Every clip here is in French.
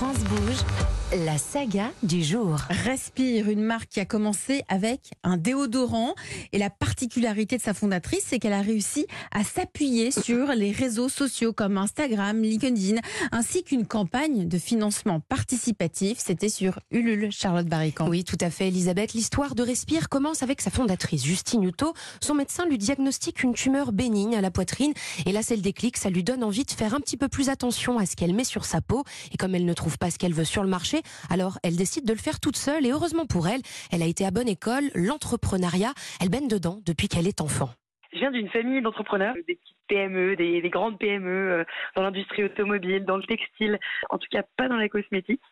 France Bouge, la saga du jour. Respire, une marque qui a commencé avec un déodorant. Et la particularité de sa fondatrice, c'est qu'elle a réussi à s'appuyer sur les réseaux sociaux comme Instagram, LinkedIn, ainsi qu'une campagne de financement participatif. C'était sur Ulule, Charlotte Barrican. Oui, tout à fait, Elisabeth. L'histoire de Respire commence avec sa fondatrice, Justine Hutto. Son médecin lui diagnostique une tumeur bénigne à la poitrine. Et là, c'est le déclic. Ça lui donne envie de faire un petit peu plus attention à ce qu'elle met sur sa peau. Et comme elle ne trouve pas ce qu'elle veut sur le marché, alors elle décide de le faire toute seule. Et heureusement pour elle, elle a été à bonne école, l'entrepreneuriat. Elle baigne dedans depuis qu'elle est enfant. Je viens d'une famille d'entrepreneurs, des petites PME, des, des grandes PME euh, dans l'industrie automobile, dans le textile, en tout cas pas dans la cosmétique.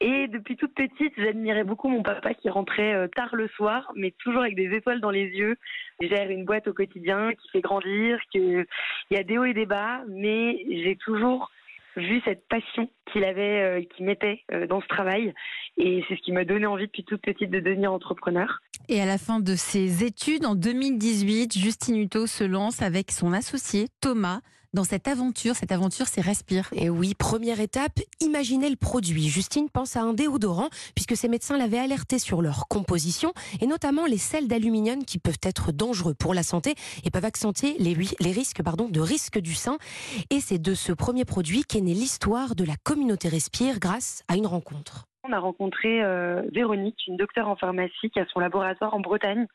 Et depuis toute petite, j'admirais beaucoup mon papa qui rentrait euh, tard le soir, mais toujours avec des étoiles dans les yeux. Il gère une boîte au quotidien qui fait grandir, qu'il y a des hauts et des bas, mais j'ai toujours vu cette passion qu'il avait, euh, qu'il mettait euh, dans ce travail. Et c'est ce qui m'a donné envie depuis toute petite de devenir entrepreneur. Et à la fin de ses études, en 2018, Justine Hutto se lance avec son associé Thomas dans cette aventure. Cette aventure, c'est Respire. Et oui, première étape, imaginez le produit. Justine pense à un déodorant, puisque ses médecins l'avaient alerté sur leur composition, et notamment les sels d'aluminium qui peuvent être dangereux pour la santé et peuvent accentuer les, les risques pardon, de risque du sein. Et c'est de ce premier produit qu'est née l'histoire de la communauté Respire grâce à une rencontre. On a rencontré euh, Véronique, une docteure en pharmacie qui a son laboratoire en Bretagne,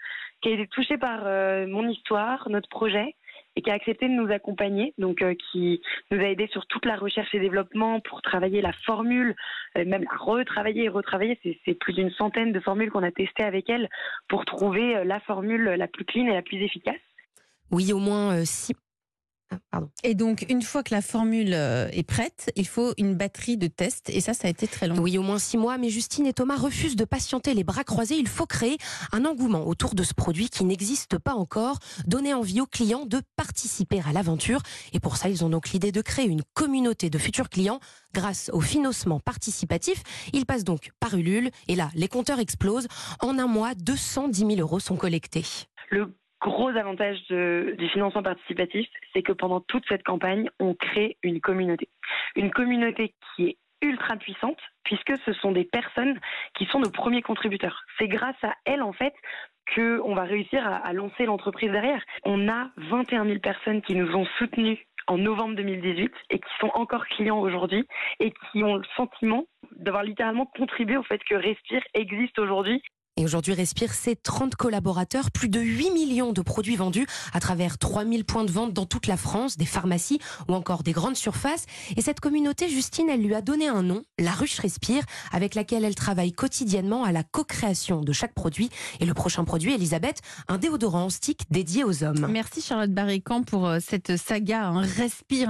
qui a été touchée par euh, mon histoire, notre projet, et qui a accepté de nous accompagner, donc euh, qui nous a aidé sur toute la recherche et développement pour travailler la formule, euh, même la retravailler et retravailler. C'est plus d'une centaine de formules qu'on a testées avec elle pour trouver euh, la formule la plus clean et la plus efficace. Oui, au moins six, Pardon. Et donc, une fois que la formule euh, est prête, il faut une batterie de tests. Et ça, ça a été très long. Oui, au moins six mois. Mais Justine et Thomas refusent de patienter les bras croisés. Il faut créer un engouement autour de ce produit qui n'existe pas encore. Donner envie aux clients de participer à l'aventure. Et pour ça, ils ont donc l'idée de créer une communauté de futurs clients grâce au financement participatif. Ils passent donc par Ulule. Et là, les compteurs explosent. En un mois, 210 000 euros sont collectés. Le gros avantage de, du financement participatif, c'est que pendant toute cette campagne, on crée une communauté. Une communauté qui est ultra puissante puisque ce sont des personnes qui sont nos premiers contributeurs. C'est grâce à elles en fait que on va réussir à, à lancer l'entreprise derrière. On a 21 000 personnes qui nous ont soutenus en novembre 2018 et qui sont encore clients aujourd'hui et qui ont le sentiment d'avoir littéralement contribué au fait que Respire existe aujourd'hui et aujourd'hui, Respire, c'est 30 collaborateurs, plus de 8 millions de produits vendus à travers 3000 points de vente dans toute la France, des pharmacies ou encore des grandes surfaces. Et cette communauté, Justine, elle lui a donné un nom, la Ruche Respire, avec laquelle elle travaille quotidiennement à la co-création de chaque produit. Et le prochain produit, Elisabeth, un déodorant en stick dédié aux hommes. Merci Charlotte Barrican pour euh, cette saga, un Respire.